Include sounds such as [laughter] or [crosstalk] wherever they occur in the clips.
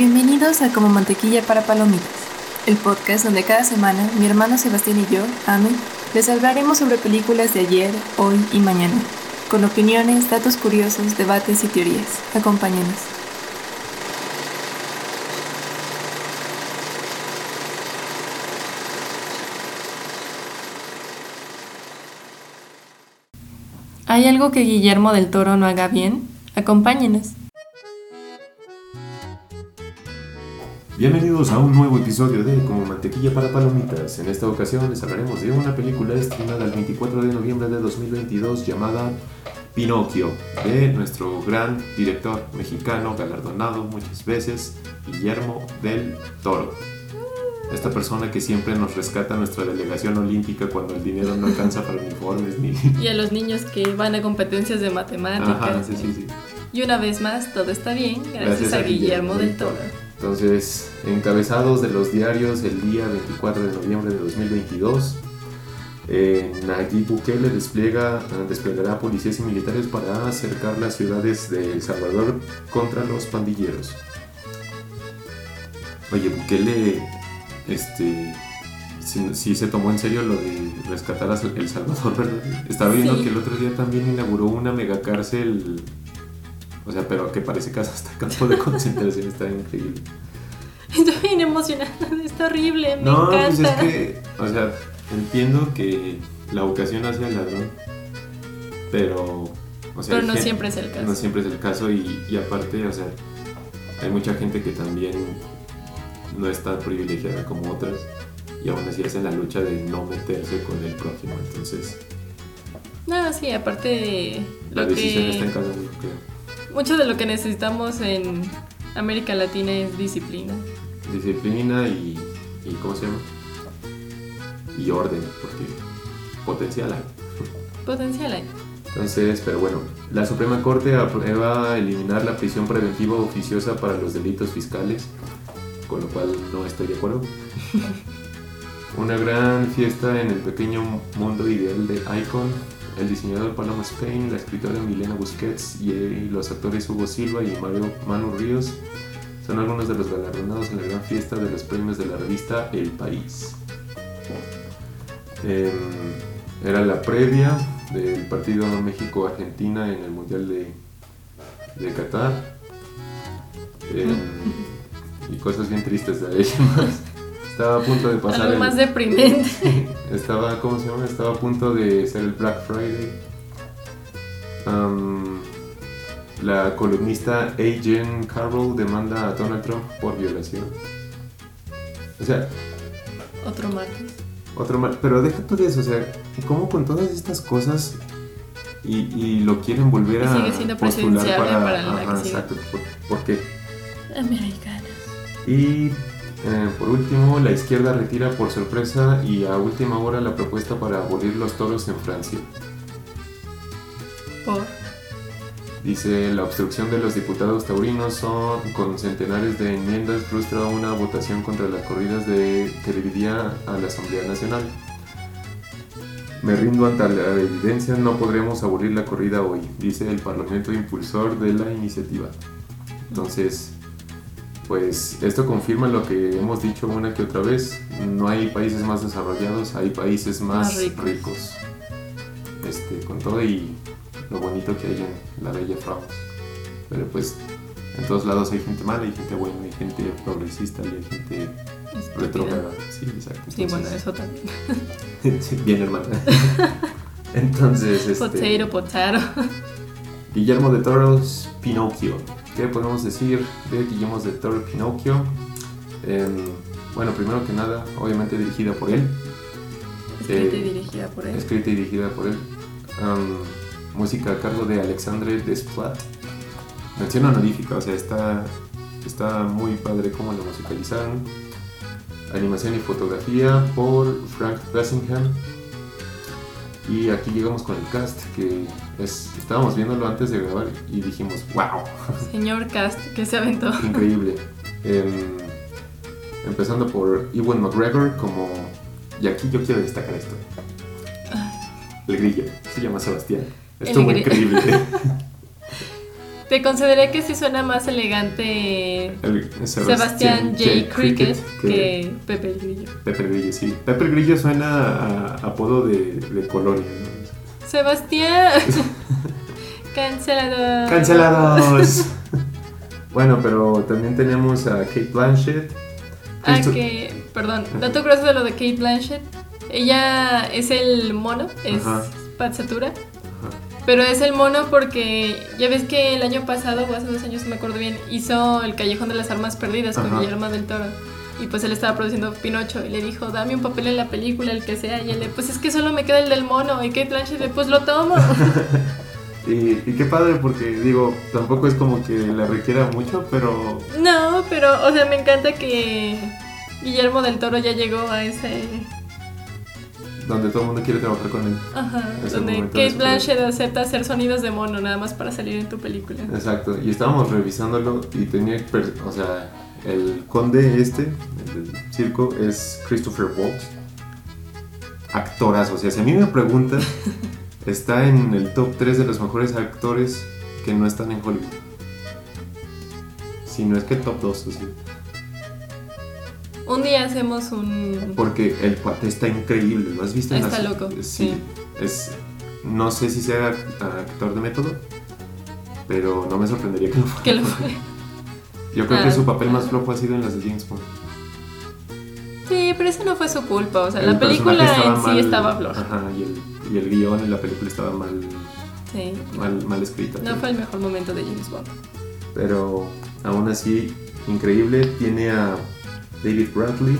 Bienvenidos a Como Mantequilla para Palomitas, el podcast donde cada semana mi hermano Sebastián y yo, Ame, les hablaremos sobre películas de ayer, hoy y mañana, con opiniones, datos curiosos, debates y teorías. Acompáñenos. ¿Hay algo que Guillermo del Toro no haga bien? Acompáñenos. Bienvenidos a un nuevo episodio de Como Mantequilla para Palomitas. En esta ocasión les hablaremos de una película estrenada el 24 de noviembre de 2022 llamada Pinocchio, de nuestro gran director mexicano, galardonado muchas veces, Guillermo del Toro. Esta persona que siempre nos rescata nuestra delegación olímpica cuando el dinero no alcanza para uniformes ni... Y a los niños que van a competencias de matemáticas. Ajá, sí, sí, sí. Y una vez más, todo está bien gracias, a, Guillermo, del Toro. Entonces, encabezados de los diarios el día 24 de noviembre de 2022, eh, Nayib Bukele despliega, desplegará policías y militares para acercar las ciudades de El Salvador contra los pandilleros. Oye, Bukele, este, sí, se tomó en serio lo de rescatar a El Salvador, ¿verdad? [laughs] Estaba viendo que el otro día también inauguró una megacárcel o sea, pero que parece casa [laughs] hasta campo de concentración, está increíble. Estoy bien emocionada, está horrible, me no, encanta. pues es que, o sea, entiendo que la vocación hacia el ladrón, pero... O sea, pero no siempre es el caso. No siempre es el caso y, y aparte, o sea, hay mucha gente que también no es tan privilegiada como otras y aún así hacen la lucha de no meterse con el prójimo, entonces... No, sí, aparte de... La decisión está en cada uno, creo mucho de lo que necesitamos en América Latina es disciplina. Disciplina y, y ¿cómo se llama? Y orden, porque potencial hay. Potencial hay. Entonces, pero bueno, la Suprema Corte aprueba eliminar la prisión preventiva oficiosa para los delitos fiscales, con lo cual no estoy de acuerdo. [laughs] Una gran fiesta en el pequeño mundo ideal de Icon el diseñador Paloma Spain, la escritora Milena Busquets y los actores Hugo Silva y Mario Manu Ríos son algunos de los galardonados en la gran fiesta de los premios de la revista El País. Em, era la previa del partido México-Argentina en el Mundial de, de Qatar. Em, [laughs] y cosas bien tristes de ahí [laughs] más. Estaba a punto de pasar. Algo más deprimente. [laughs] Estaba, ¿cómo se llama? Estaba a punto de ser el Black Friday. la columnista A. Carroll demanda a Donald Trump por violación. O sea. Otro martes. Otro martes. Pero deja todo eso, o sea, ¿cómo con todas estas cosas y, lo quieren volver a. Sigue siendo para, para la ajá, Exacto. ¿Por, qué? Americanas. Y eh, por último, la izquierda retira por sorpresa y a última hora la propuesta para abolir los toros en Francia. ¿Por? Dice, la obstrucción de los diputados taurinos son, con centenares de enmiendas frustra una votación contra las corridas de, que dividía a la Asamblea Nacional. Me rindo ante la evidencia, no podremos abolir la corrida hoy, dice el Parlamento impulsor de la iniciativa. Entonces, pues esto confirma lo que hemos dicho una que otra vez, no hay países más desarrollados, hay países más, ricos. Este, con todo y lo bonito que hay en la bella France. Pero pues en todos lados hay gente mala, hay gente buena, hay gente progresista y hay gente retrógrada. Sí, exacto. sí, bueno, eso también. [laughs] bien, hermana. [laughs] Entonces, este. Potato, potato. Guillermo de Toros, Pinocchio. ¿Qué podemos decir de Guillermo de Toro Pinocchio? Em, bueno, primero que nada, obviamente dirigida por él. Escrita y eh, dirigida por él. Escrita y dirigida por él. música a cargo de Alexandre Desplat. Mención honorífica, o sea, está, está muy padre cómo lo musicalizaron. Animación y fotografía por Frank Bassingham. Y aquí llegamos con el cast, que es, estábamos viéndolo antes de grabar y dijimos, wow. Señor cast, que se aventó. [laughs] Increíble. Em, empezando por Ewan McGregor como... Y aquí yo quiero destacar esto. El grillo, se llama Sebastián. Estuvo increíble. [laughs] Te consideré que sí suena más elegante Sebastián, J. Cricket, que, Pepe el Grillo. Pepe el Grillo, sí. Pepe el Grillo suena a apodo de, de colonia, ¿no? Sebastián. [laughs] Cancelados. Cancelados. [laughs] bueno, pero también tenemos a Kate Blanchett. Ah, que, perdón, dato curioso de lo de Kate Blanchett. Ella es el mono, es Patsatura. Pero es el mono porque ya ves que el año pasado, o hace dos años, no me acuerdo bien, hizo El Callejón de las Armas Perdidas con Guillermo del Toro. Y pues él estaba produciendo Pinocho y le dijo, dame un papel en la película, el que sea. Y él le, pues es que solo me queda el del mono. Y Kate Blanchett le, pues lo tomo. [laughs] y, y, qué padre porque digo, tampoco es como que la requiera mucho, pero... No, pero, o sea, me encanta que Guillermo del Toro ya llegó a ese donde todo el mundo quiere trabajar con él. Ajá, donde Kate Blanchett acepta hacer sonidos de mono nada más para salir en tu película. Exacto, y estábamos revisándolo y tenía, o sea, el conde este, el del circo, es Christopher Waltz. Actorazo, o sea, si a mí me preguntan, [laughs] está en el top 3 de los mejores actores que no están en Hollywood. Si no es que el top 2, o sea. Un día hacemos un. Porque el cuate está increíble, ¿lo has visto? Está loco. Sí, Es, no sé si sea actor de método, pero no me sorprendería que lo fuera. Que lo fuera. Yo creo que ah, su papel más flojo ha sido en las de James Bond. Sí, pero eso no fue su culpa. O sea, la película en sí estaba floja. Ajá, y el, y el guion en la película estaba mal, sí. mal, mal escrita. No fue el mejor momento de James Bond. Pero aún así, increíble. Tiene a David Bradley,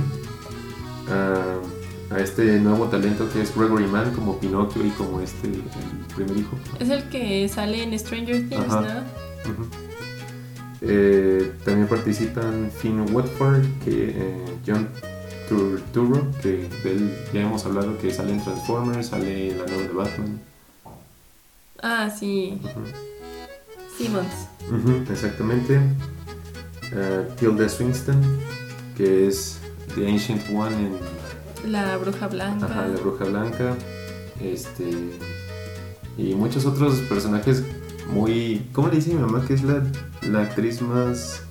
a, este nuevo talento que es Gregory Mann como Pinocchio y como este el primer hijo. Es el que sale en Stranger Things, ¿no? Eh, también participan Finn Watford, que, eh, John Turturro, que de él ya hemos hablado que sale en Transformers, sale en la nueva de Batman. Ah, sí. Simmons. exactamente. Uh, Tilda Swinton, que es The Ancient One en... La Bruja Blanca. Ajá, la Bruja Blanca. Este... Y muchos otros personajes muy... ¿Cómo le dice mi mamá que es la, la actriz más...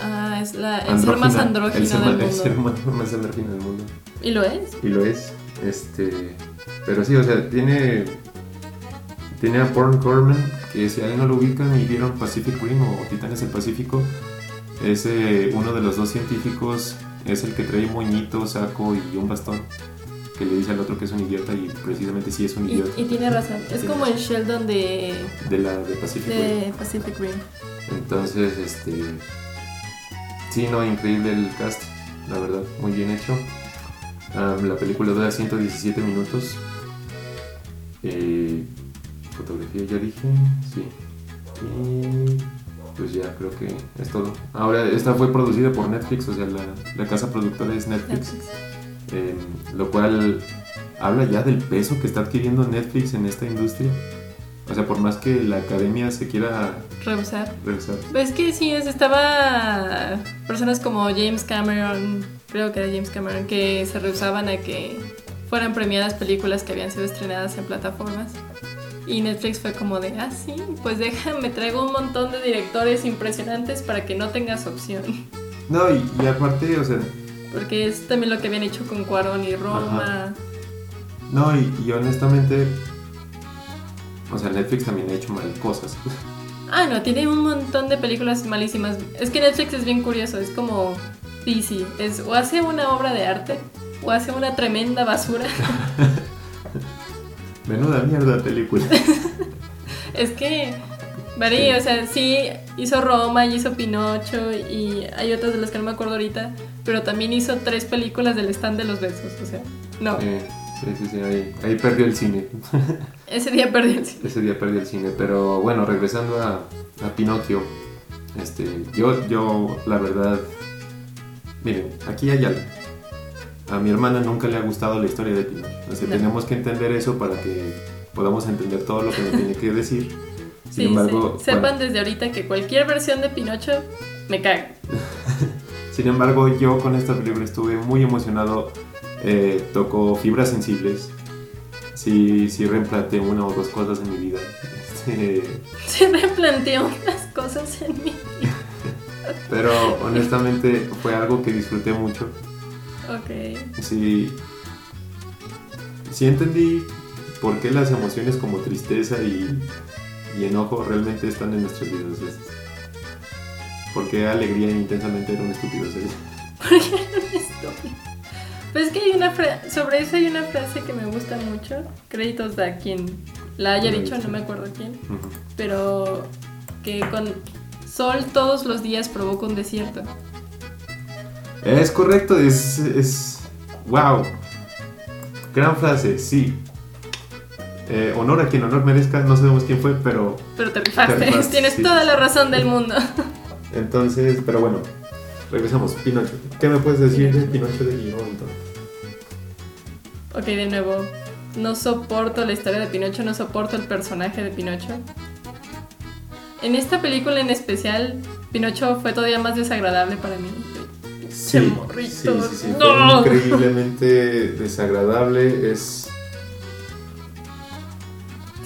Ah, es la, el ser más andrógino del mundo. El ser [laughs] más, más andrógino del mundo. ¿Y lo es? Y lo es. Este... Pero sí, o sea, tiene... Tiene a Porn Corman, que si alguien no lo ubican y vieron Pacific Rim o Titanes del Pacífico, es uno de los dos científicos, es el que trae moñito, saco y un bastón, que le dice al otro que es un idiota y precisamente sí es un idiota. Y, tiene razón, es como el Sheldon de... De la de Pacific de Pacific Rim. Entonces, este... Sí, no, increíble el cast, la verdad, muy bien hecho. la película dura 117 minutos. Eh, fotografía ya dije, sí. Y pues ya creo que es todo. Ahora, esta fue producida por Netflix, o sea, la, casa productora es Netflix. Eh, lo cual habla ya del peso que está adquiriendo Netflix en esta industria. O sea, por más que la academia se quiera rehusar. rehusar. Pues que sí, estaba personas como James Cameron, creo que era James Cameron, que se rehusaban a que fueran premiadas películas que habían sido estrenadas en plataformas. Y Netflix fue como de, ah, sí, pues déjame, traigo un montón de directores impresionantes para que no tengas opción. No, y, aparte, o sea... Porque es también lo que habían hecho con Cuarón y Roma. No, y, honestamente, o sea, Netflix también ha hecho mal cosas. [laughs] Ah, no, tiene un montón de películas malísimas. Es que Netflix es bien curioso, es como DC. Es, o hace una obra de arte, o hace una tremenda basura. [laughs] Menuda mierda película. [laughs] es que varía, o sea, sí hizo Roma y hizo Pinocho y hay otras de las que no me acuerdo ahorita, pero también hizo tres películas del stand de los besos, o sea, no. sí, sí, sí, ahí, perdió el cine. [laughs] Ese día perdió el cine. Ese día perdió el cine, pero bueno, regresando a, a Pinocchio, este, yo, yo, la verdad, miren, aquí hay algo a mi hermana nunca le ha gustado la historia de Pinocho. Entonces tenemos que entender eso para que podamos entender todo lo que me tiene que decir. Sin embargo, sepan desde ahorita que cualquier versión de Pinocho me cae. [laughs] Sin embargo, yo con esta película estuve muy emocionado. Eh, tocó fibras sensibles. sí, sí replanteé una o dos cosas en mi vida. Este, [laughs] Se replanteó unas cosas en mí. [laughs] pero honestamente fue algo que disfruté mucho. Ok. Sí, sí entendí por qué las emociones como tristeza y, y enojo realmente están en nuestras vidas. Por qué alegría intensamente era un estúpido serio. [laughs] Estúpido. Pues es que hay una sobre eso hay una frase que me gusta mucho. Créditos a quien la haya No dicho, no me acuerdo quién. Pero que con sol todos los días provoca un desierto. Es correcto, es, es... ¡Wow! Gran frase, sí. Eh, honor a quien honor merezca, no sabemos quién fue, pero Pero te rifaste, Te rifaste, [laughs] tienes sí. toda la razón del mundo. entonces, pero bueno, regresamos. Pinocho. ¿Qué me puedes decir de Pinocho de Guillermo ok, de nuevo. No soporto la historia de Pinocho, no soporto el personaje de Pinocho. En esta película en especial, Pinocho fue todavía más desagradable para mí. Sí, sí, sí, sí, no. fue increíblemente desagradable. Es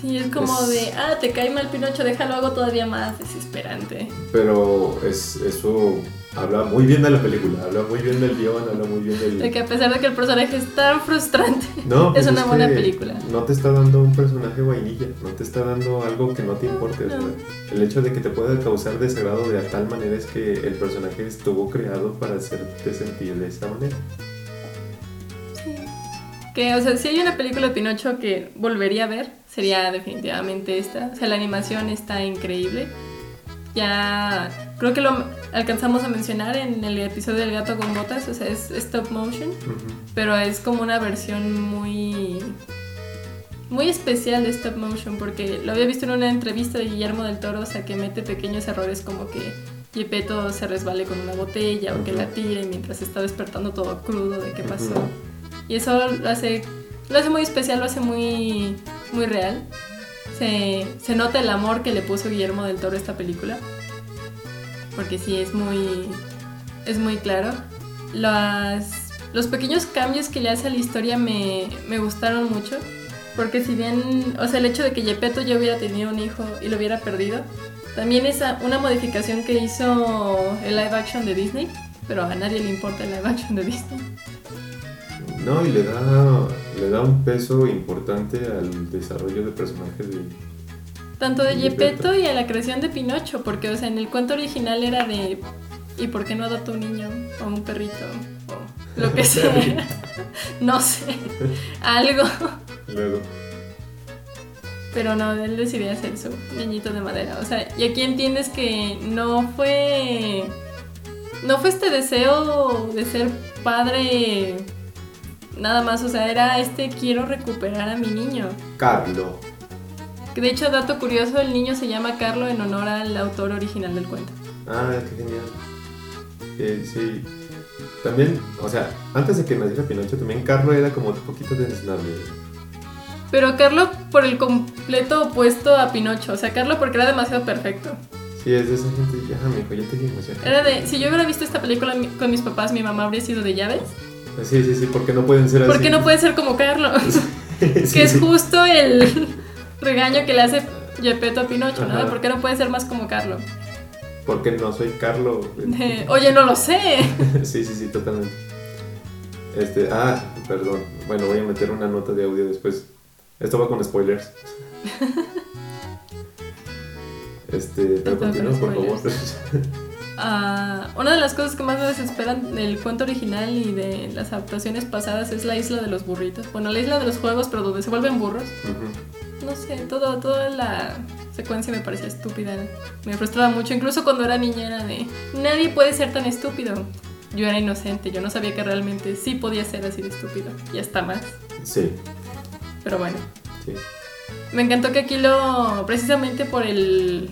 Sí, es como Es- de, ah, te cae mal Pinocho, déjalo hago todavía más desesperante. pero es, eso habla muy bien de la película, habla muy bien del guion, habla muy bien del... De que a pesar de que el personaje es tan frustrante, No, pues Es una buena película. No te está dando un personaje vainilla, no te está dando algo que no te importe. o sea, No. el hecho de que te pueda causar desagrado de tal manera es que el personaje estuvo creado para hacerte sentir de esta manera. que, o sea, si hay una película de Pinocho que volvería a ver, sería definitivamente esta. O sea, la animación está increíble. Ya creo que lo alcanzamos a mencionar en el episodio del gato con botas, o sea, es stop motion, Ujú. pero es como una versión muy muy especial de stop motion porque lo había visto en una entrevista de Guillermo del Toro, o sea, que mete pequeños errores como que Gepetto se resbale con una botella o que la tire mientras está despertando todo crudo de qué pasó. Y eso lo hace, lo hace muy especial, lo hace muy, muy real. Se, se nota el amor que le puso Guillermo del Toro a esta película. Porque sí, es muy, es muy claro. Las, los pequeños cambios que le hace a la historia me, me gustaron mucho. Porque si bien, o sea, el hecho de que Gepetto ya hubiera tenido un hijo y lo hubiera perdido, también es una modificación que hizo el live action de Disney. Pero a nadie le importa el live action de Disney. No, y le da, le da un peso importante al desarrollo de personajes de... Tanto de Gepetto Gepetto. y a la creación de Pinocho, porque o sea, en el cuento original era de ¿y por qué no adopta un niño o un perrito o lo que [laughs] sea? [laughs] no sé, [laughs] algo. Luego. Pero no, él decidió hacer su niñito de madera. O sea, y aquí entiendes que no fue no fue este deseo de ser padre nada más, o sea, era este quiero recuperar a mi niño. Carlo. De hecho, dato curioso, el niño se llama Carlo en honor al autor original del cuento. Ah, qué genial. Eh, sí. También, o sea, antes de que naciera Pinocho, también Carlo era como un poquito desnable. Pero Carlo por el completo opuesto a Pinocho. O sea, Carlo porque era demasiado perfecto. Sí, es de esa gente, ya, mijo, ya te. Ya. Era de, si yo hubiera visto esta película con mis papás, mi mamá habría sido de llaves. Sí, sí, sí, porque no pueden ser así. ¿Por qué no puede ser como Carlo? [laughs] Sí, que es justo el regaño que le hace Gepetto a Pinocho, ¿no? Ajá. ¿Por qué no puede ser más como Carlo? Porque no soy Carlo. De, Oye, no lo sé. [laughs] sí, sí, sí, totalmente. Este, ah, perdón. Bueno, voy a meter una nota de audio después. Esto va con spoilers. [laughs] Este, pero continúa, por favor. Una de las cosas que más me desesperan del cuento original y de las adaptaciones pasadas es la isla de los burritos. Bueno, la isla de los juegos, pero donde se vuelven burros. No sé, todo, toda la secuencia me parecía estúpida. Me frustraba mucho, incluso cuando era niña era de... Nadie puede ser tan estúpido. Yo era inocente, yo no sabía que realmente sí podía ser así de estúpido. Y hasta más. Sí, Pero bueno. sí. Me encantó que aquí lo... Precisamente por el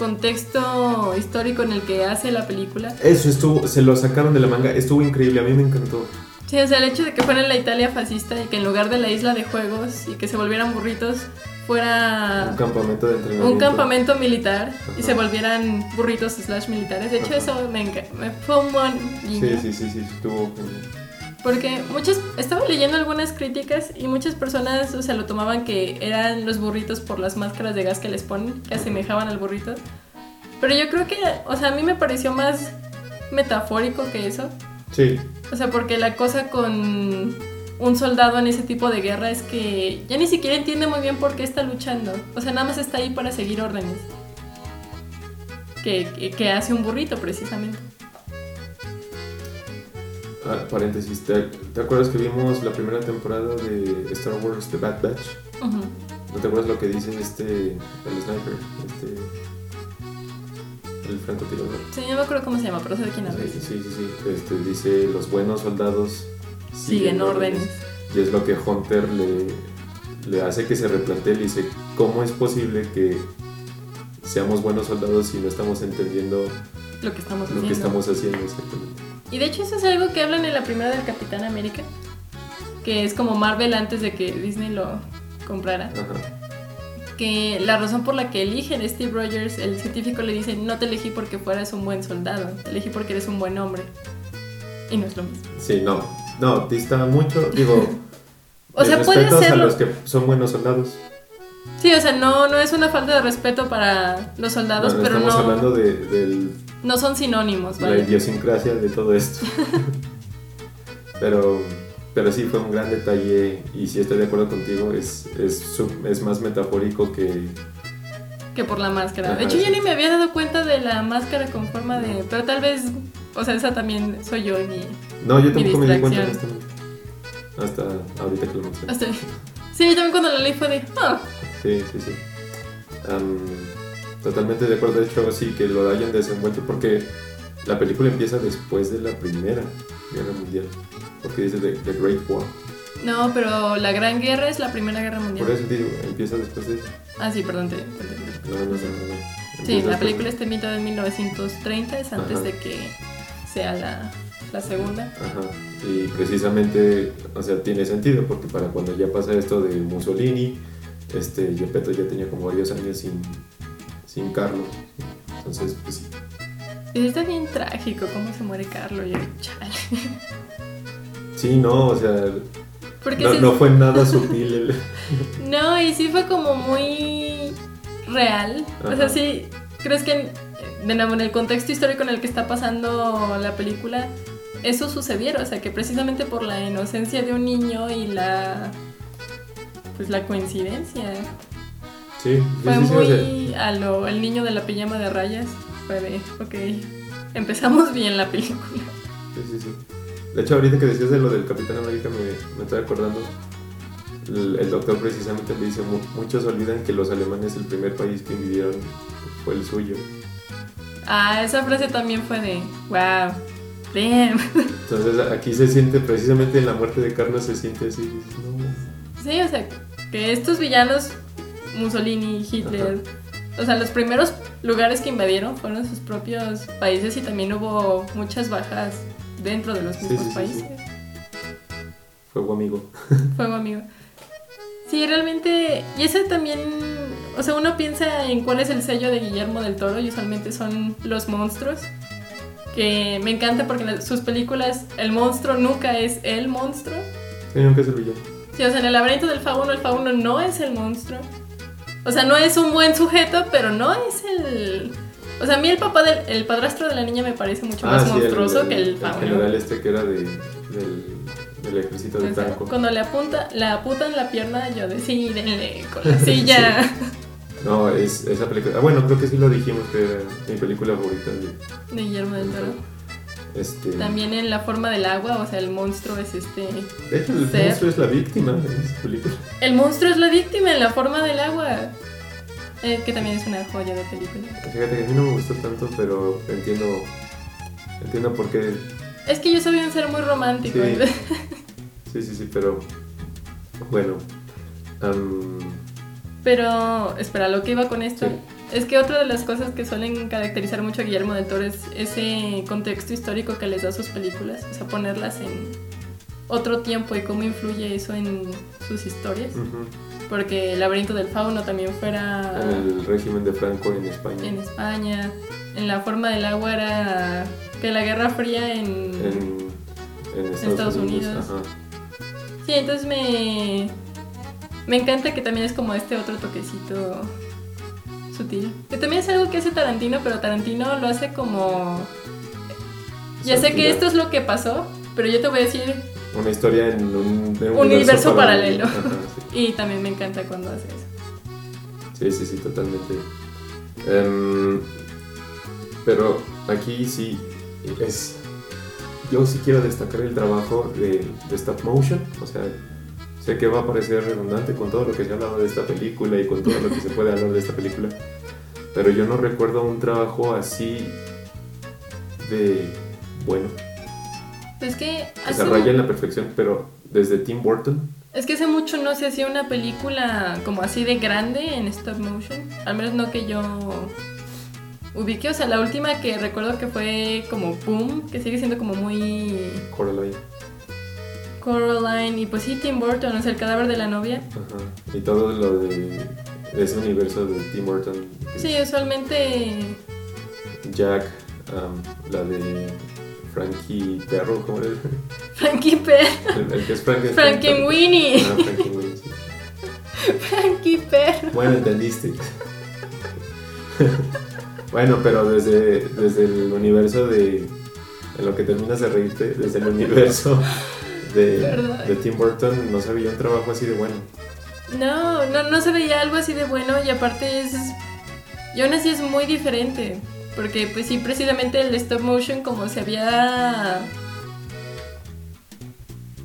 contexto histórico en el que hace la película. Eso estuvo, se lo sacaron de la manga, estuvo increíble, a mí me encantó. Sí, o sea, el hecho de que fuera en la Italia fascista y que en lugar de la isla de juegos y que se volvieran burritos, fuera Un campamento de entrenamiento. un campamento militar y se volvieran burritos slash militares. De hecho, Ajá. eso me, me fue un buen Sí, guiño. sí, sí, sí, estuvo genial. Porque muchas, estaba leyendo algunas críticas y muchas personas, o sea, lo tomaban que eran los burritos por las máscaras de gas que les ponen, que asemejaban al burrito. Pero yo creo que, o sea, a mí me pareció más metafórico que eso. Sí. O sea, porque la cosa con un soldado en ese tipo de guerra es que ya ni siquiera entiende muy bien por qué está luchando. O sea, nada más está ahí para seguir órdenes. Que, que, que hace un burrito, precisamente. Ah, paréntesis, ¿te, te acuerdas que vimos la primera temporada de Star Wars The Bad Batch? ¿No te acuerdas lo que dice este, el sniper, este, el francotirador? Sí, no me acuerdo cómo se llama, pero sé de quién hablas. Sí, sí, sí, sí. Este, dice, los buenos soldados Siguen órdenes. Y es lo que Hunter le, le hace que se replantee, le dice, ¿cómo es posible que seamos buenos soldados si no estamos entendiendo Lo que estamos lo haciendo. que estamos haciendo exactamente? Y de hecho eso es algo que hablan en la primera del Capitán América. Que es como Marvel antes de que Disney lo comprara. Ajá. Que la razón por la que eligen a Steve Rogers, el científico le dice, no te elegí porque fueras un buen soldado, te elegí porque eres un buen hombre. Y no es lo mismo. Sí, no, no, dista mucho, digo, [laughs] O sea, puede serlo. los que son buenos soldados. Sí, o sea, no, no es una falta de respeto para los soldados, pero estamos no, hablando de, del no son sinónimos, la ¿vale? idiosincrasia de todo esto. [laughs] pero, pero sí, fue un gran detalle y sí estoy de acuerdo contigo, es, es, es más metafórico que... Que por la máscara. De hecho, yo sí. ni me había dado cuenta de la máscara con forma de... Pero tal vez, o sea, esa también soy yo y mi... No, yo tampoco me di cuenta honestamente. Hasta ahorita que lo mencioné. hasta- Sí, yo también cuando la leí fue de... "Ah". Sí, sí, sí. Am, totalmente de acuerdo, de hecho, sí, que lo hayan desenvuelto porque la película empieza después de la Primera Guerra Mundial. Porque dice The, The Great War. No, pero la Gran Guerra es la Primera Guerra Mundial. Por eso digo, empieza después de... Ah, sí, perdón, te. No, no, no. Sí, la película de- está inventada en 1930, es antes Ajá. de que sea la, la segunda. Ajá. Y precisamente, o sea, tiene sentido porque para cuando ya pasa esto de Mussolini, este, Gepetto ya tenía como varios años sin, sin Carlos. Entonces, pues sí. Y está bien trágico cómo se muere Carlos. Yo, chale. Sí, no, o sea, Porque no, fue nada [laughs] sutil. el- No, y sí fue como muy real. O sea, sí, crees que en, en el contexto histórico en el que está pasando la película, eso sucediera. O sea, que precisamente por la inocencia de un niño y la. Pues la coincidencia. Sí, sí, Fue sí, sí, muy a lo. El niño de la pijama de rayas. Fue de. Ok. Empezamos bien la película. Sí, sí, sí. De hecho, ahorita que decías de lo del Capitán América, me, me estoy acordando. El, el doctor precisamente le dice: "Mu- Muchos olvidan que los alemanes, el primer país que invadieron fue el suyo. Ah, esa frase también fue de. Wow. Damn. [laughs] Entonces, aquí se siente, precisamente en la muerte de Carlos, se siente así: "No". Sí, o sea, que estos villanos, Mussolini, Hitler, o sea, los primeros lugares que invadieron fueron sus propios países y también hubo muchas bajas dentro de los mismos sí, sí, países. Fuego amigo. [laughs] Fuego amigo. Sí, realmente, y ese también, o sea, uno piensa en cuál es el sello de Guillermo del Toro y usualmente son los monstruos. Que me encanta porque en sus películas el monstruo nunca es el monstruo. Sí, nunca es el villano. Sí, o sea, en el laberinto del fauno, el fauno no es el monstruo. O sea, no es un buen sujeto, pero no es el. O sea, a mí el papá del el padrastro de la niña me parece mucho más Ah, sí, monstruoso que el fauno. general este que era de, del, del ejército de O sea, Franco. cuando le apunta, le apuntan la pierna, yo de sí, denle con la [laughs] silla. No, es esa película. Ah, bueno, creo que sí lo dijimos que era mi película favorita. De, de Guillermo del Toro. Este, También en la forma del agua, o sea, el monstruo es este. De hecho, el Ser. monstruo es la víctima de esa película. El monstruo es la víctima en la forma del agua. Eh, que también es una joya de película. Fíjate que a mí no me gustó tanto, pero entiendo, entiendo por qué. Es que yo soy un ser muy romántico. Sí. Sí, sí, sí, pero bueno. Pero, espera, lo que iba con esto Sí. Es que otra de las cosas que suelen caracterizar mucho a Guillermo del Toro es ese contexto histórico que les da a sus películas, o sea, ponerlas en otro tiempo y cómo influye eso en sus historias. Porque El laberinto del fauno también fuera El régimen de Franco en España. en España, en la forma del agua era que la Guerra Fría en... En en Estados, Estados Unidos. Sí, entonces me. Me encanta que también es como este otro toquecito sutil. Que también es algo que hace Tarantino, pero Tarantino lo hace como. Ya sé que esto es lo que pasó, pero yo te voy a decir. Una historia en un, en un Universo paralelo. Ajá, sí. [laughs] Y también me encanta cuando hace eso. Sí, sí, sí, totalmente. Em, pero aquí sí es. Yo sí quiero destacar el trabajo de, de stop motion. O sea, sé que va a parecer redundante con todo lo que se ha hablado de esta película y con todo lo que se puede hablar de esta película. Pero yo no recuerdo un trabajo así de. Bueno, Es que que se hace, raya en la perfección, pero desde Tim Burton. es que hace mucho no se hacía una película como así de grande en stop motion. Al menos no que yo ubique. O sea, la última que recuerdo que fue como Boom, que sigue siendo como muy Coraline. Coraline y pues sí, Tim Burton, o sea, el cadáver de la novia. Ajá. Y todo lo de ese universo de Tim Burton. Sí, es usualmente Jack, um, la de Frankie Perro, ¿cómo era? [laughs] Frankie Perro, El, el que es Frank. Frankenweenie, Ah, Frankenweenie, sí. [laughs] Frankie Perro. Bueno, entendiste. [laughs] bueno, pero desde, desde el universo de. En lo que terminas de reírte, desde el universo de, de Tim Burton, no sabía un trabajo así de bueno. No, no, no se veía algo así de bueno y aparte es... Y aún así es muy diferente. Porque pues sí, precisamente el stop motion como se había...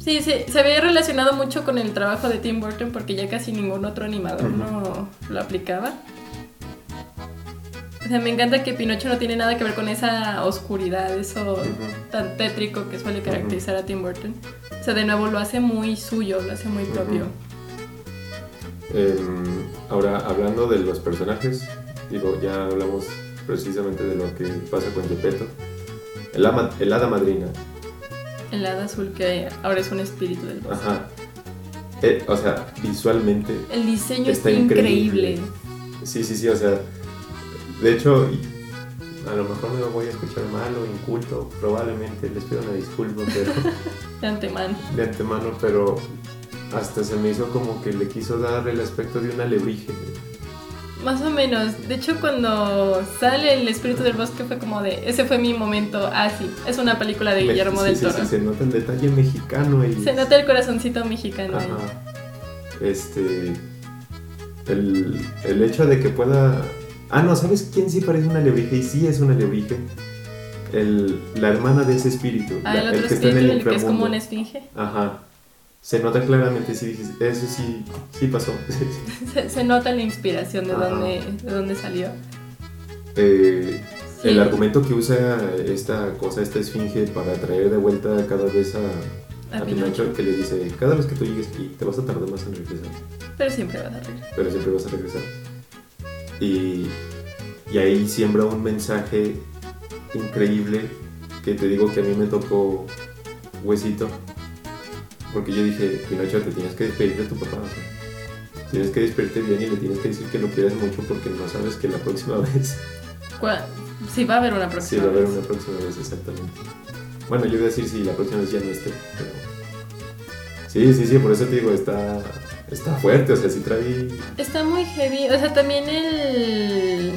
Sí, se, se había relacionado mucho con el trabajo de Tim Burton porque ya casi ningún otro animador Ujú. no lo aplicaba. O sea, me encanta que Pinocho no tiene nada que ver con esa oscuridad, eso tan tétrico que suele caracterizar a Tim Burton. O sea, de nuevo lo hace muy suyo, lo hace muy propio. Em, ahora, hablando de los personajes, digo, ya hablamos precisamente de lo que pasa con Gepetto. El, ama- el hada madrina, El hada azul que ahora es un espíritu del bosque. ajá. Eh, o sea, visualmente, El diseño Está está increíble. increíble. sí, sí, sí, o sea, de hecho, a lo mejor me voy a escuchar mal o inculto, probablemente les pido una disculpa pero, [laughs] De antemano. de antemano, pero hasta se me hizo como que le quiso dar el aspecto de un alebrije. Más o menos. De hecho, cuando sale el espíritu del bosque fue como de. Ese fue mi momento. Ah, sí. Es una película de Guillermo Sí, del sí, Toro. sí, se nota el detalle mexicano y... Se nota el corazoncito mexicano. Ajá. Este. El, el hecho de que pueda. Ah, no, ¿sabes quién sí parece una alebrije? Y sí es una alebrije. El, la hermana de ese espíritu. Ah, la- el otro que está en espíritu, el que es como una esfinge. Ajá. Se nota claramente, sí, dices, eso sí, sí pasó. [laughs] Se, se nota la inspiración de Ajá. dónde, de dónde salió. Eh, Sí. El argumento que usa esta cosa, esta esfinge, para traer de vuelta cada vez a, A a Pinocho. Pinocho, que le dice, cada vez que tú llegues aquí, te vas a tardar más en regresar. Pero siempre vas a reír. pero siempre vas a regresar. Y, y ahí siembra un mensaje increíble que te digo que a mí me tocó huesito. Porque yo dije, Pinocho, te tienes que despedir de tu papá. o sea, tienes que despedirte bien y le tienes que decir que lo quieres mucho porque no sabes que la próxima [laughs] vez Cua- Sí, va a haber una sí próxima. va a haber vez. una próxima vez, exactamente. Bueno, yo iba a decir si la próxima vez ya no esté, pero... Sí, sí, sí, por eso te digo, está, está fuerte, o sea, sí trae... Está muy heavy, o sea, también el...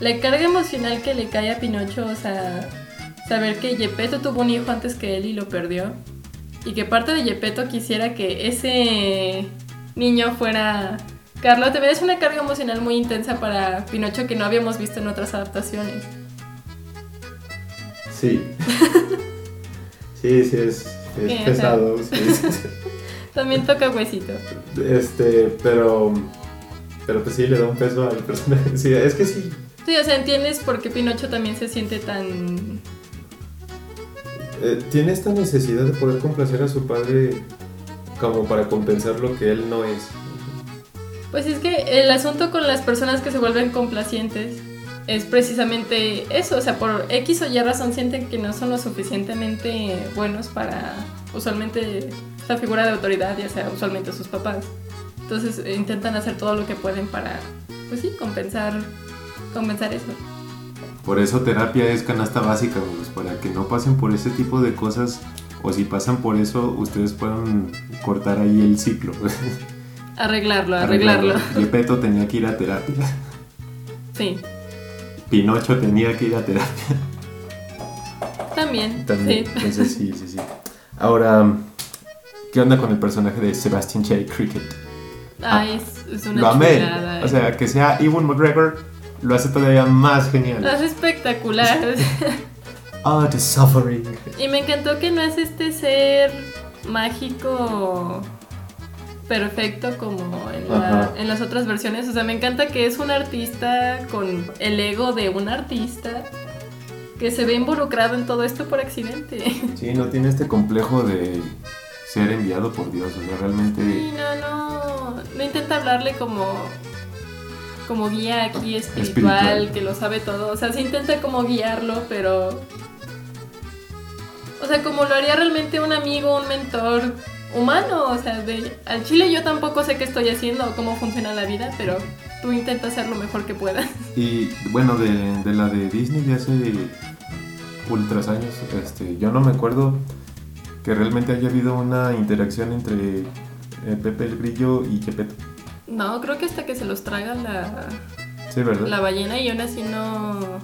La carga emocional que le cae a Pinocho, o sea, saber que Gepetto tuvo un hijo antes que él y lo perdió. Y que parte de Gepetto quisiera que ese niño fuera Carlos. También es una carga emocional muy intensa para Pinocho que no habíamos visto en otras adaptaciones. Sí. [laughs] sí, sí, es, es pesado. sí. También toca huesito. Este, pero. Pero pues sí, le da un peso al personaje. [laughs] Sí, es que sí. Sí, o sea, entiendes por qué Pinocho también se siente tan... eh, tiene esta necesidad de poder complacer a su padre como para compensar lo que él no es. Pues es que el asunto con las personas que se vuelven complacientes es precisamente eso, o sea, por X o Y razón sienten que no son lo suficientemente buenos para usualmente esta figura de autoridad, ya sea usualmente sus papás. Entonces eh, intentan hacer todo lo que pueden para, pues sí, compensar, compensar eso. Por eso terapia es canasta básica, pues, para que no pasen por ese tipo de cosas o si pasan por eso, ustedes pueden cortar ahí el ciclo. [laughs] Arreglarlo, arreglarlo. Gepetto tenía que ir a terapia. Sí. Pinocho tenía que ir a terapia. También. También. Sí. Entonces sí, sí, sí. [laughs] Ahora, ¿qué onda con el personaje de Sebastian J. Cricket? Ay, es, es una Lo amé. chulada. O sea, que sea Ewan McGregor lo hace todavía más genial. es espectacular. [laughs] Ah, the suffering. y me encantó que no es este ser mágico perfecto como en, la- Ajá. en las otras versiones. O sea, me encanta que es un artista con el ego de un artista que se ve involucrado en todo esto por accidente. Sí, no tiene este complejo de ser enviado por Dios. O sea, realmente. Sí, no, no. No intenta hablarle como. Como guía aquí espiritual, Espiritual. que lo sabe todo. O sea, se intenta como guiarlo, pero. O sea, como lo haría realmente un amigo, un mentor humano. O sea, de, al chile yo tampoco sé qué estoy haciendo o cómo funciona la vida, pero tú intenta hacer lo mejor que puedas. [laughs] Y bueno, de, de la de Disney de hace ultras años, este, yo no me acuerdo que realmente haya habido una interacción entre eh, Pepe el Grillo y Gepetto. No, creo que hasta que se los traga la. Sí, ¿verdad? la ballena y aún así no.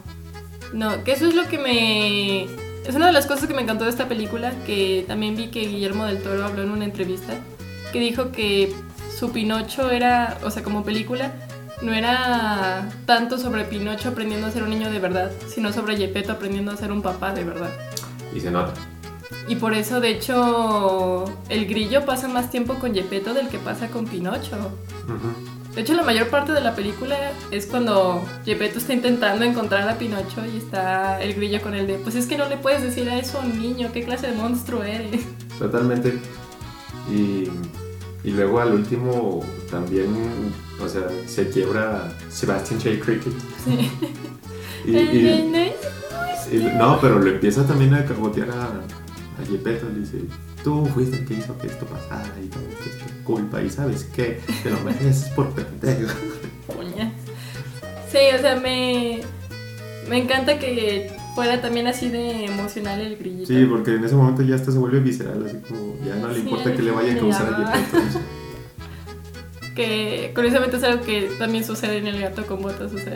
No, que eso es lo que me. Es una de las cosas que me encantó de esta película, que también vi que Guillermo del Toro habló en una entrevista, que dijo que su Pinocho era, o sea, como película, no era tanto sobre Pinocho aprendiendo a ser un niño de verdad, sino sobre Gepetto aprendiendo a ser un papá de verdad. Y se nota. Y por eso, de hecho, el grillo pasa más tiempo con Gepetto del que pasa con Pinocho. De hecho, la mayor parte de la película es cuando Gepetto está intentando encontrar a Pinocho y está el grillo con el de, pues es que no le puedes decir a eso a un niño, ¿qué clase de monstruo eres? Totalmente. Y, y luego al último también, o sea, se quiebra Sebastian J. Cricket. Sí. Y, y- y- no, pero lo empieza también a cagotear a, a Gepetto. Le dice, tú fuiste el que hizo que esto pasara y todo esto es tu culpa. Y sabes qué, te lo mereces por pendejo. [laughs] Coña. Sí, o sea, me, me encanta que fuera también así de emocional el grillito. Sí, porque en ese momento ya hasta se vuelve visceral, así como ya no le Sí, importa que le vaya a causar a. Gepetto. [laughs] Que curiosamente es algo que también sucede en el gato con botas. O sea,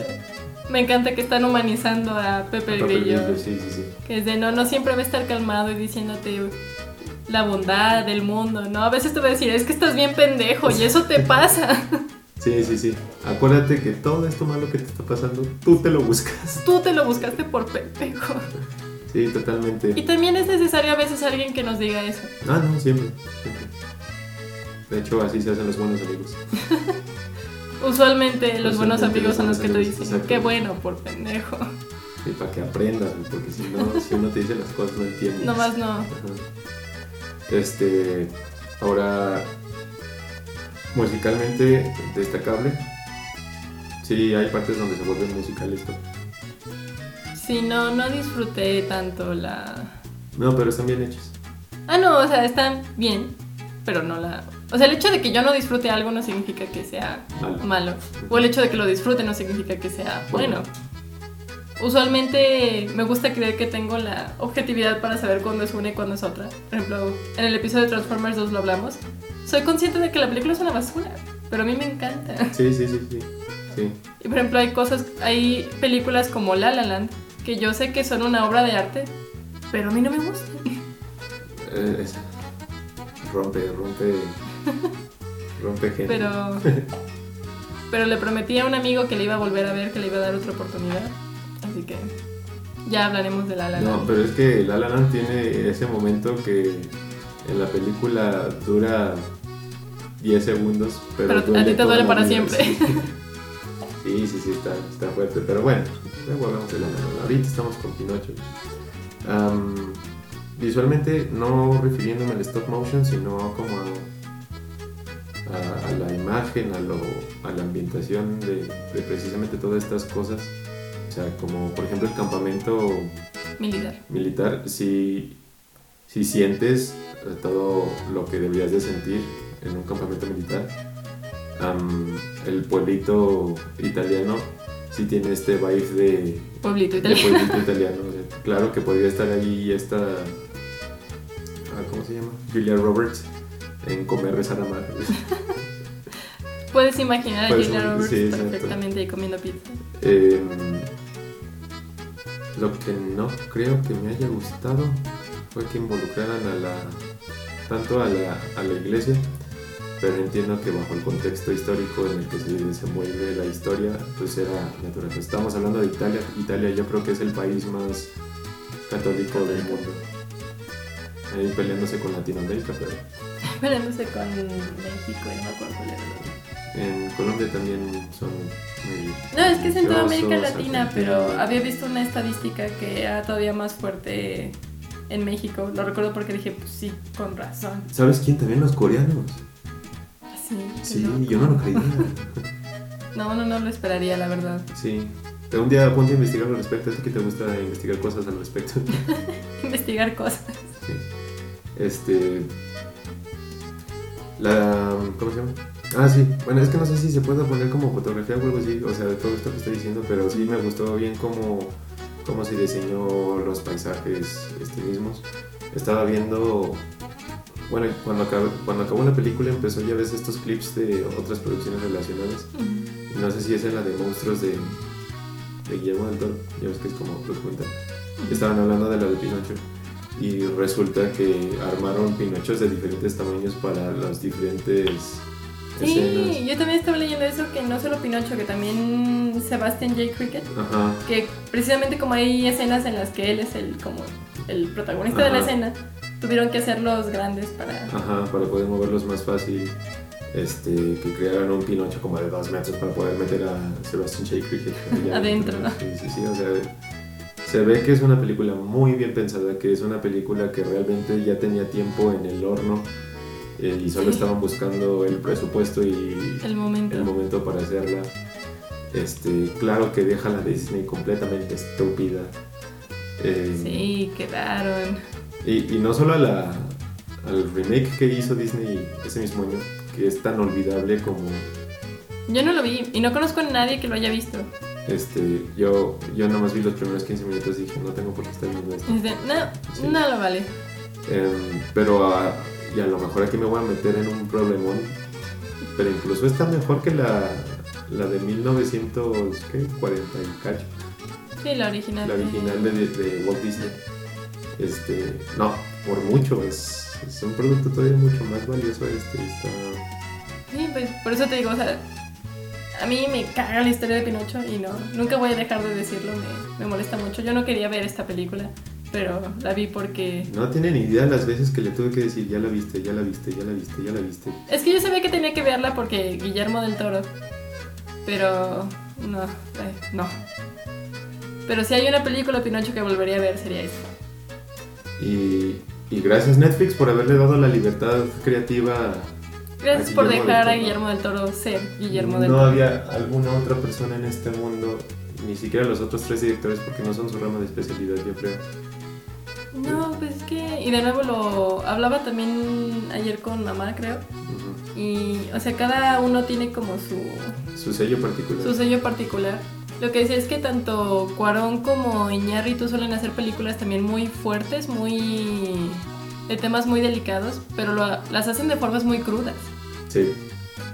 me encanta que están humanizando a Pepe Grillo. Grillo, Sí, sí, sí. Que es de no, no siempre va a estar calmado y diciéndote la bondad del mundo, ¿no? A veces te va a decir, es que estás bien pendejo y eso te pasa. [laughs] Sí, sí, sí. Acuérdate que todo esto malo que te está pasando, tú te lo buscas. Tú te lo buscaste por pendejo. Sí, totalmente. Y también es necesario a veces alguien que nos diga eso. Ah, no, siempre. siempre. De hecho, así se hacen los buenos amigos. [laughs] Usualmente los buenos Usualmente amigos son los que te buenos dicen, qué bueno por pendejo. Sí, para que aprendas, porque si no, si uno te dice las cosas, no entiendes. Nomás no. Ajá. Este. Ahora. Musicalmente destacable. Sí, hay partes donde se vuelve musical esto. Sí, no, no disfruté tanto la... No, pero están bien hechos. Ah, no, o sea, están bien, pero no la... O sea, el hecho de que yo no disfrute algo no significa que sea Malo. malo. O el hecho de que lo disfrute no significa que sea bueno. Usualmente me gusta creer que tengo la objetividad para saber cuándo es una y cuándo es otra. Por ejemplo, en el episodio de Transformers 2 lo hablamos. Soy consciente de que la película es una basura, pero a mí me encanta. Sí, sí, sí, sí. Sí. Y por ejemplo, hay cosas, hay películas como La La Land que yo sé que son una obra de arte, pero a mí no me gustan. Eh, rompe, rompe. Rompe gente. Pero, pero le prometí a un amigo que le iba a volver a ver, que le iba a dar otra oportunidad. Así que ya hablaremos de La La No, pero es que La La Land tiene ese momento que en la película dura 10 segundos, pero, Pero a ti te duele para siempre. [laughs] Sí, sí, sí, está, está fuerte. Pero bueno, luego hablamos de La La Land. Ahorita estamos con Pinocho. Visualmente, no refiriéndome al stop motion, sino como a, a- a la imagen, a, lo, a la ambientación de, de precisamente todas estas cosas. O sea, como por ejemplo el campamento Militar. militar, si, si sientes eh, todo lo que deberías de sentir en un campamento militar, am, el pueblito italiano sí tiene este vibe de, Pueblito de italiano. pueblito [laughs] italiano. o sea, claro que podría estar ahí esta se llama? Julia Roberts en Comer, Rezar, Amar. [laughs] Puedes imaginar a Roberts sí, perfectamente ahí comiendo pizza. Eh, lo que no creo que me haya gustado fue que involucraran a la tanto a la, a la iglesia, pero entiendo que bajo el contexto histórico en el que se desenvuelve la historia, pues era natural. Estamos hablando de Italia. Italia yo creo que es el país más católico del mundo. Ahí peleándose con Latinoamérica, pero Peleándose con México no me acuerdo cuál era en Colombia también son muy... No, es que es en toda América Latina, pero había visto una estadística que era todavía más fuerte en México. Lo recuerdo porque dije, pues sí, con razón. ¿Sabes quién también? Los coreanos. Qué Sí, loco. yo no lo creía. [laughs] No, no, no lo esperaría, la verdad. Sí. Un día ponte a investigar al respecto. Es que te gusta investigar cosas al respecto. [laughs] Investigar cosas. Sí. Este. La. ¿Cómo se llama? Ah, sí. Bueno, es que no sé si se puede poner como fotografía o algo así. O sea, de todo esto que estoy diciendo. Pero sí me gustó bien cómo, cómo se diseñó los paisajes este, mismos. Estaba viendo. Bueno, cuando acabó, cuando acabó la película empezó ya ves estos clips de otras producciones relacionadas. Y No sé si es en la de monstruos de, de Guillermo del Toro, ya ves que es como documental. Estaban hablando de la de Pinocho y resulta que armaron Pinochos de diferentes tamaños para las diferentes escenas. Sí, yo también estaba leyendo eso, que no solo Pinocho, que también Sebastian J. Cricket. Ajá, Que precisamente como hay escenas en las que él es el como el protagonista de la Ajá. escena, tuvieron que hacerlos grandes para... ajá, para poder moverlos más fácil. Este, que crearan un Pinocho como de dos metros para poder meter a Sebastian J. Cricket [laughs] Adentro. Sí, sí, sí, o sea, se ve que es una película muy bien pensada, que es una película que realmente ya tenía tiempo en el horno eh, y solo Sí. estaban buscando el presupuesto y El momento. el momento para hacerla. Este, claro que deja la Disney completamente estúpida. Eh, Sí, quedaron. y, y no solo a la, al remake que hizo Disney ese mismo año, que es tan olvidable como Yo no lo vi y no conozco a nadie que lo haya visto. Este, yo, yo nada más vi los primeros 15 minutos y dije, no tengo por qué estar viendo esto. Dice, no, Sí. no lo vale. Em, pero a, y a lo mejor aquí me voy a meter en un problemón, pero incluso está mejor que la, la de 1940 y cacho. Sí, la original. La original de, de Walt Disney. Este, no, por mucho, es, es un producto todavía mucho más valioso. Este, está, Sí, pues por eso te digo, o sea, a mí me caga la historia de Pinocho y no, nunca voy a dejar de decirlo, me, me molesta mucho. Yo no quería ver esta película, pero la vi porque... no tienen ni idea las veces que le tuve que decir, ya la viste, ya la viste, ya la viste, ya la viste. Es que yo sabía que tenía que verla porque Guillermo del Toro, pero no, eh, no. Pero si hay una película Pinocho que volvería a ver sería esta. Y, y gracias Netflix por haberle dado la libertad creativa. Gracias por Guillermo dejar a. Guillermo del Toro ser Guillermo del no Toro. había alguna otra persona en este mundo, ni siquiera los otros tres directores, porque no son su rama de especialidad, yo creo. No, pues es que... Y de nuevo lo hablaba también ayer con mamá, creo. Y, o sea, cada uno tiene como su, Su sello particular. su sello particular. Lo que decía es que tanto Cuarón como Iñárritu suelen hacer películas también muy fuertes, muy... de temas muy delicados, pero lo- las hacen de formas muy crudas. Sí,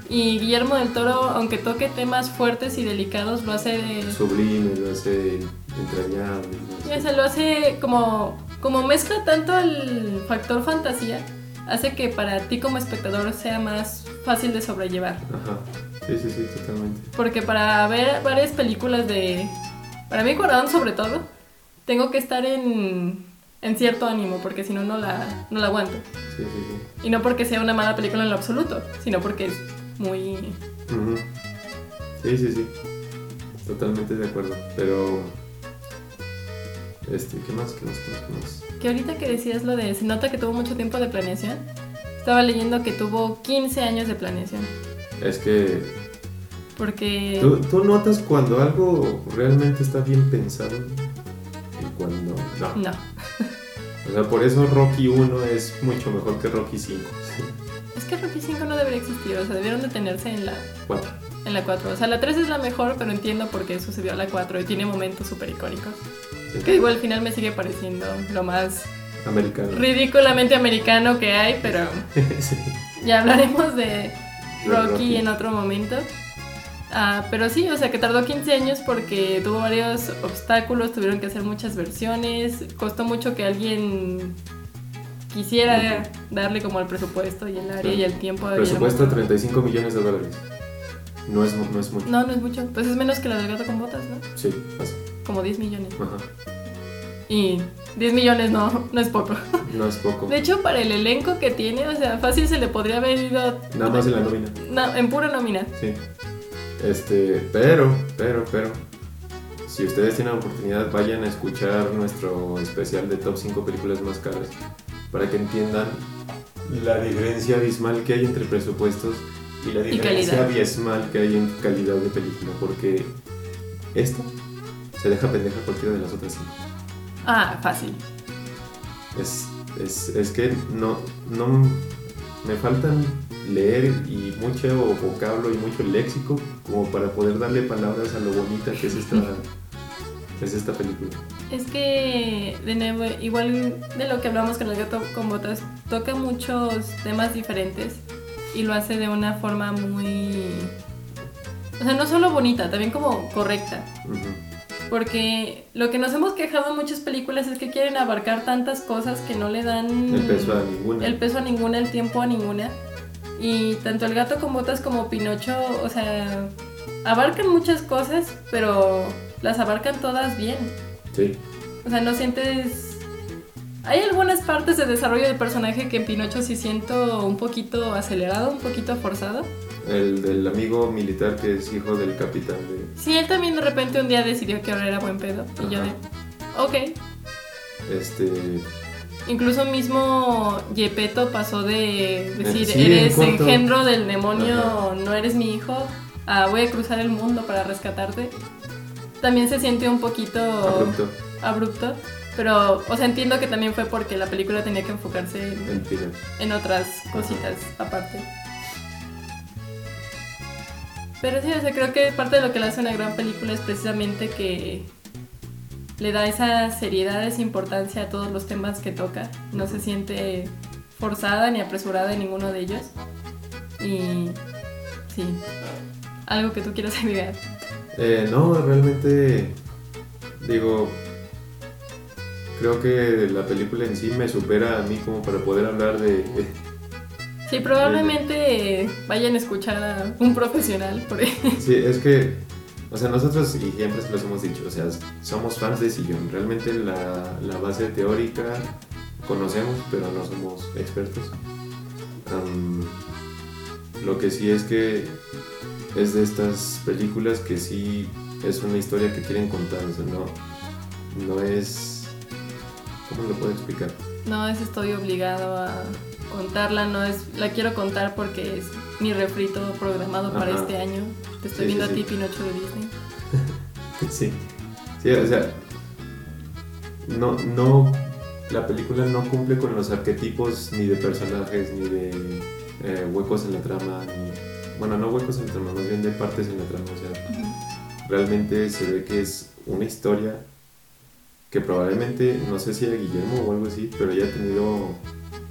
Y Guillermo del Toro, aunque toque temas fuertes y delicados, lo hace de... sublime, lo hace entrañable. lo Ya hace- se lo hace como, como mezcla tanto el factor fantasía, hace que para ti como espectador sea más fácil de sobrellevar. Ajá, sí, sí, sí, totalmente. Porque para ver varias películas de... Para mí Cuarón sobre todo, tengo que estar en, en cierto ánimo, porque si no, no la, no la aguanto. Sí, sí, Y no porque sea una mala película en lo absoluto, sino porque es muy... sí. Sí, sí, sí. Totalmente de acuerdo. Pero. Este, ¿qué más? ¿Qué más? ¿Qué más? ¿Qué más? Que ahorita que decías lo de... Se nota que tuvo mucho tiempo de planeación. Estaba leyendo que tuvo 15 años de planeación. Es que. Porque... ¿tú, tú notas cuando algo realmente está bien pensado y cuando. No. No. O sea, por eso Rocky 1 es mucho mejor que Rocky 5. Es que Rocky 5 no debería existir, o sea, debieron detenerse en la, 4. en la 4. O sea, la 3 es la mejor, pero entiendo por qué sucedió a la 4 y tiene momentos súper icónicos. Que igual al final me sigue pareciendo lo más Americano. ridículamente americano que hay, pero [laughs] Sí. ya hablaremos de Rocky, Rocky. en otro momento. Ah, pero sí, o sea que tardó 15 años porque tuvo varios obstáculos, tuvieron que hacer muchas versiones, costó mucho que alguien quisiera darle como el presupuesto y el área y el tiempo. a Presupuesto Guillermo. 35 millones de dólares. No es, no es mucho. No, no es mucho, pues es menos que la del gato con botas, ¿no? Sí, así. Como 10 millones. Ajá. Y 10 millones no, no es poco. No es poco. De hecho, para el elenco que tiene, o sea, fácil se le podría haber ido Nada más en la nómina. na- en pura nómina. Sí. Este, pero, pero, pero. Si ustedes tienen la oportunidad, vayan a escuchar nuestro especial de top 5 películas más caras para que entiendan la diferencia abismal que hay entre presupuestos y la diferencia abismal que hay en calidad de película. Porque esta se deja pendeja cualquiera de las otras cinco. Ah, fácil. Es, es, es que no, no me faltan leer y mucho vocablo y mucho léxico como para poder darle palabras a lo bonita que es esta, [laughs] es esta película. Es que, de nuevo, igual de lo que hablamos con el gato con botas, toca muchos temas diferentes y lo hace de una forma muy... O sea, no solo bonita, también como correcta. Porque lo que nos hemos quejado en muchas películas es que quieren abarcar tantas cosas que no le dan El peso a ninguna. el peso a ninguna, el tiempo a ninguna. Y tanto el gato con botas como Pinocho, o sea, abarcan muchas cosas, pero las abarcan todas bien. Sí, O sea, no sientes... Hay algunas partes de desarrollo del personaje que en Pinocho sí siento un poquito acelerado, un poquito forzado. el del amigo militar que es hijo del capitán de... Sí, él también de repente un día decidió que ahora era buen pedo. Y yo de... Ok. Este, Incluso mismo Yepeto pasó de decir, Sí, eres engendro del demonio, Ajá. no eres mi hijo, a voy a cruzar el mundo para rescatarte. También se siente un poquito abrupto abrupto, pero, o sea, entiendo que también fue porque la película tenía que enfocarse en, en final. en otras cositas aparte. Pero sí, o sea, creo que parte de lo que le hace una gran película es precisamente que le da esa seriedad, esa importancia a todos los temas que toca. No se siente forzada ni apresurada en ninguno de ellos. Y sí, algo que tú quieras [laughs] agregar. Eh, no, realmente digo, creo que la película en sí me supera a mí como para poder hablar de... Sí, probablemente [laughs] vayan a escuchar a un profesional por ahí. Sí, es que, o sea, nosotros, y siempre se los hemos dicho, o sea, somos fans de Sillón. Realmente la, la base teórica conocemos, pero no somos expertos. Lo que sí es que es de estas películas que sí es una historia que quieren contar, o sea, no, no es... ¿Cómo lo puedo explicar? No es estoy obligado a contarla, no es la quiero contar porque es mi refrito programado para Ajá. este año. Te estoy Sí, viendo sí, a ti. Pinocho de Disney. [laughs] Sí, sí, o sea, no, no, la película no cumple con los arquetipos ni de personajes, ni de eh, huecos en la trama, ni, bueno, no huecos en la trama, más bien de partes en la trama, o sea, realmente se ve que es una historia que probablemente, no sé si era Guillermo o algo así, pero ya ha tenido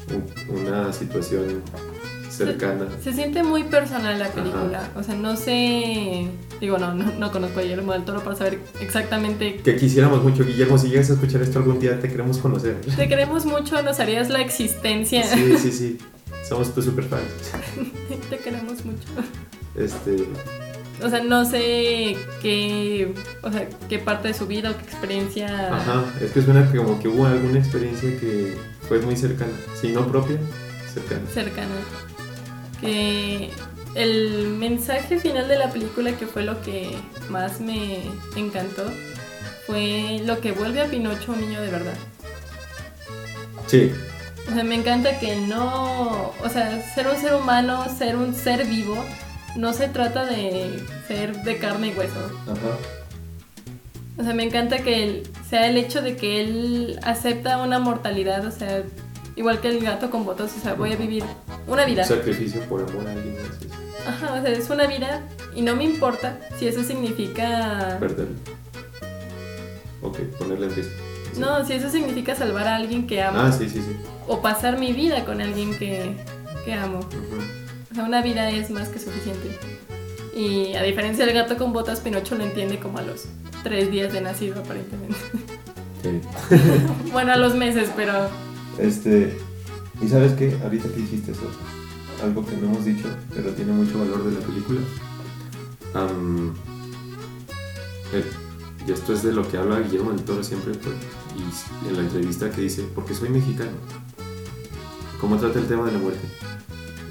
un- una situación cercana. Se siente muy personal la película. O sea, no sé. Digo, no, no, no conozco a Guillermo del Toro para saber exactamente. Que quisiéramos mucho, Guillermo, si llegas a escuchar esto algún día, te queremos conocer. Te queremos mucho, nos harías la existencia. Sí, sí, sí. Somos tus super fans. [laughs] Te queremos mucho. Este, O sea, no sé qué. O sea, qué parte de su vida o qué experiencia. ajá, es que suena como que hubo alguna experiencia que fue muy cercana. Si no propia, cercana. cercana. Que el mensaje final de la película, que fue lo que más me encantó, fue lo que vuelve a Pinocho un niño de verdad. Sí, O sea, me encanta que no. O sea, ser un ser humano, ser un ser vivo, no se trata de ser de carne y hueso. ajá. O sea, me encanta que él- sea el hecho de que él acepta una mortalidad, o sea, igual que el gato con botas, o sea, voy a vivir una vida. Un sacrificio por amor a alguien es Ajá, o sea, es una vida y no me importa si eso significa... Perderlo. Ok, ponerle en riesgo. No, si eso significa salvar a alguien que amo. Ah, sí, sí, sí. O pasar mi vida con alguien que, que amo. Ujú. O sea, una vida es más que suficiente. Y a diferencia del gato con botas, Pinocho lo entiende como a los tres días de nacido, aparentemente. Sí. [laughs] bueno, a los meses, pero Este, y sabes qué, ahorita que dijiste eso, algo que no hemos dicho, pero tiene mucho valor de la película. Eh, y esto es de lo que habla Guillermo del Toro siempre, pues, y en la entrevista que dice, porque soy mexicano. ¿Cómo trata el tema de la muerte?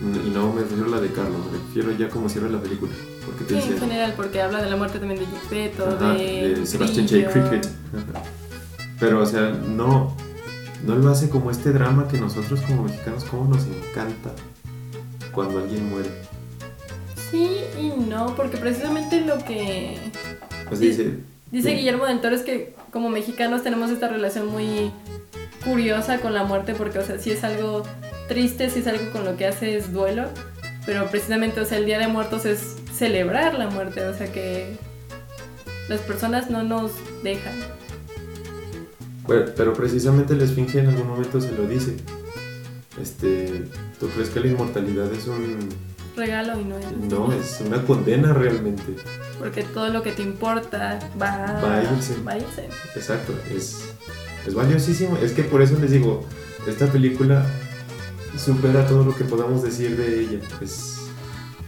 Y no me refiero a la de Carlos, me refiero ya como cierra la película. Porque te sí, dice, en general, porque habla de la muerte también de Gepetto, de, de Sebastian J. Cricket. Pero, o sea, no, no lo hace como este drama que nosotros como mexicanos, como nos encanta cuando alguien muere. Sí y no, porque precisamente lo que Pues dice, dice. Guillermo del Toro es que como mexicanos tenemos esta relación muy curiosa con la muerte, porque, o sea, sí es algo triste, sí es algo con lo que haces duelo, pero precisamente, o sea, el Día de Muertos es celebrar la muerte, o sea, que las personas no nos dejan. Pero precisamente la esfinge en algún momento se lo dice. Este, ¿tú crees que la inmortalidad es un... Regalo y no es. No, es una condena realmente. Porque todo lo que te importa va, Va a irse. va a irse. Exacto, es, es valiosísimo. Es que por eso les digo, esta película supera todo lo que podamos decir de ella. Es,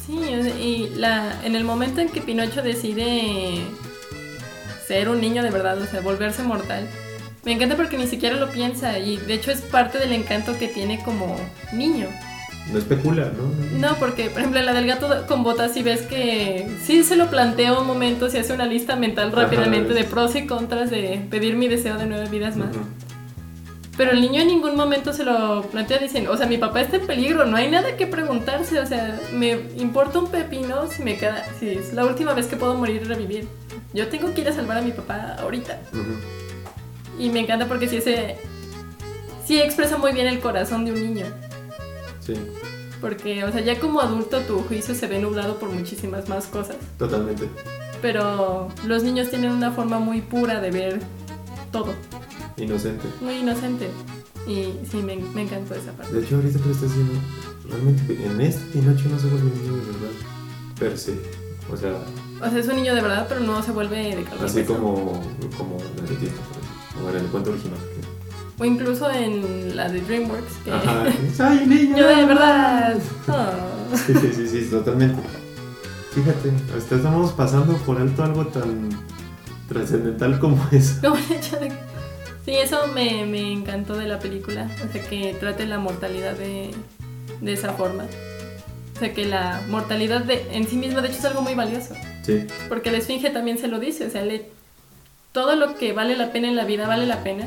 Sí, y la, en el momento en que Pinocho decide ser un niño de verdad, o sea, volverse mortal, me encanta porque ni siquiera lo piensa y de hecho es parte del encanto que tiene como niño. no especula, ¿no? No, porque por ejemplo la del gato con botas si ves que sí se lo plantea un momento, se hace una lista mental Ajá, rápidamente de pros y contras de pedir mi deseo de nueve vidas más. Ujú. Pero el niño en ningún momento se lo plantea diciendo, o sea, mi papá está en peligro, no hay nada que preguntarse, o sea, me importa un pepino si me queda, si es la última vez que puedo morir y revivir. Yo tengo que ir a salvar a mi papá ahorita. Ujú. Y me encanta porque sí ese sí expresa muy bien el corazón de un niño, Sí, porque o sea, ya como adulto tu juicio se ve nublado por muchísimas más cosas, totalmente. pero los niños tienen una forma muy pura de ver todo, Inocente. muy inocente. Y sí, me, me encantó esa parte. De hecho, ahorita que lo estás diciendo, realmente en este Pinocho no se vuelve un niño de verdad, per se. O sea, O sea, es un niño de verdad, pero no se vuelve de y así como, como el o en el cuento original. O incluso en la de DreamWorks, que Ajá, [laughs] ¡Soy niño! yo de verdad. Oh. Sí, sí, sí, sí, totalmente. Fíjate, hasta estamos pasando por alto algo tan trascendental como [laughs] eso. Como el hecho de Sí, eso me, me encantó de la película. O sea, que trate la mortalidad de, de esa forma. O sea, que la mortalidad de, en sí misma, de hecho, es algo muy valioso. Sí, Porque la esfinge también se lo dice. O sea, le, todo lo que vale la pena en la vida vale la pena.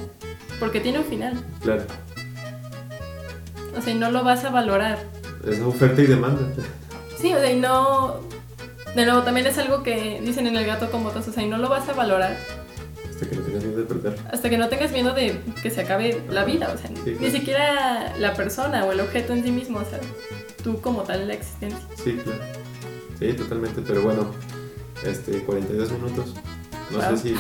Porque tiene un final. claro. O sea, y no lo vas a valorar. Es oferta y demanda. Sí, o sea, y no. De nuevo, también es algo que dicen en el gato con botas. O sea, y no lo vas a valorar Hasta que no tengas miedo de perder. hasta que no tengas miedo de que se acabe la vida. O sea, Sí, ni siquiera la persona o el objeto en sí mismo. O sea, tú como tal la existencia. Sí, claro. Sí, totalmente. Pero bueno, este, 42 minutos. No Wow. sé si.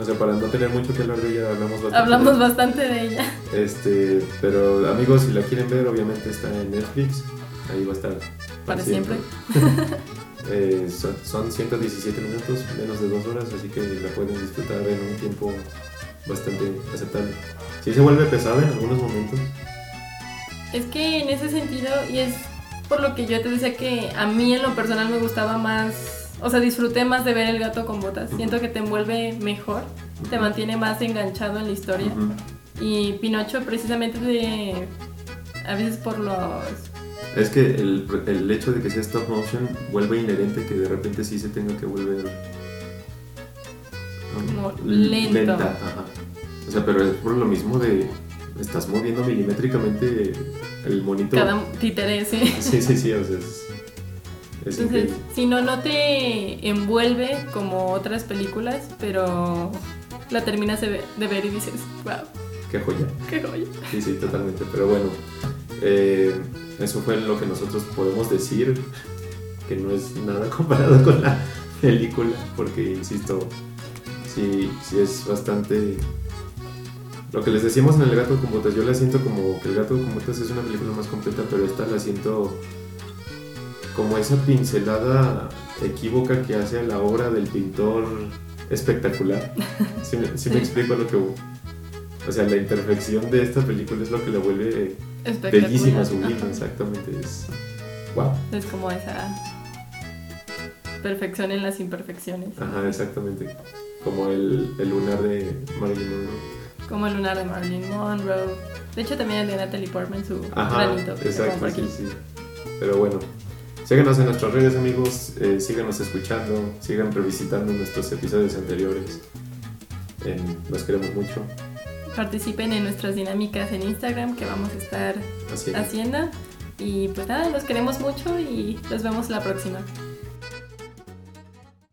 O sea, para no tener mucho que hablar de ella, hablamos bastante. Hablamos bastante de ella. Este, pero amigos, si la quieren ver, obviamente está en Netflix. Ahí va a estar. Para siempre. [laughs] Eh, son, son 117 minutos, menos de dos horas, así que la pueden disfrutar en un tiempo bastante aceptable. Sí se vuelve pesada en algunos momentos. Es que en ese sentido, y es por lo que yo te decía que a mí en lo personal me gustaba más, o sea, disfruté más de ver el gato con botas. Siento que te envuelve mejor, te mantiene más enganchado en la historia. Ujú. Y Pinocho precisamente de, a veces por los... Es que el, el hecho de que sea stop motion vuelve inherente que de repente sí se tenga que volver Como lento. Ajá. O sea, pero es por lo mismo de estás moviendo milimétricamente el monito. Cada títere, sí. [laughs] Sí, sí, sí, o sea, es, es Entonces, si no, no te envuelve como otras películas, pero la terminas de ver, de ver y dices, wow, Qué joya. qué joya. Sí, sí, totalmente. Pero bueno, eh, eso fue lo que nosotros podemos decir, que no es nada [laughs] comparado con la película, porque, insisto, sí, sí es bastante lo que les decíamos en El Gato con Botas, yo la siento como que El Gato con Botas es una película más completa, pero esta la siento como esa pincelada equívoca que hace a la obra del pintor espectacular. Si me, explico lo que... O sea, la imperfección de esta película es lo que la vuelve bellísima, sublime, Ajá. exactamente. Es, wow. Es como esa perfección en las imperfecciones. Ajá, exactamente. Como el, el lunar de Marilyn Monroe. Como el lunar de Marilyn Monroe. De hecho, también el de Natalie Portman, su Ajá, granito. exacto, sí, aquí. sí. Pero bueno, síganos en nuestras redes, amigos. eh, síganos escuchando, sigan revisitando nuestros episodios anteriores. En- nos queremos mucho. Participen en nuestras dinámicas en Instagram que vamos a estar es. haciendo. Y pues nada, los queremos mucho y los vemos la próxima.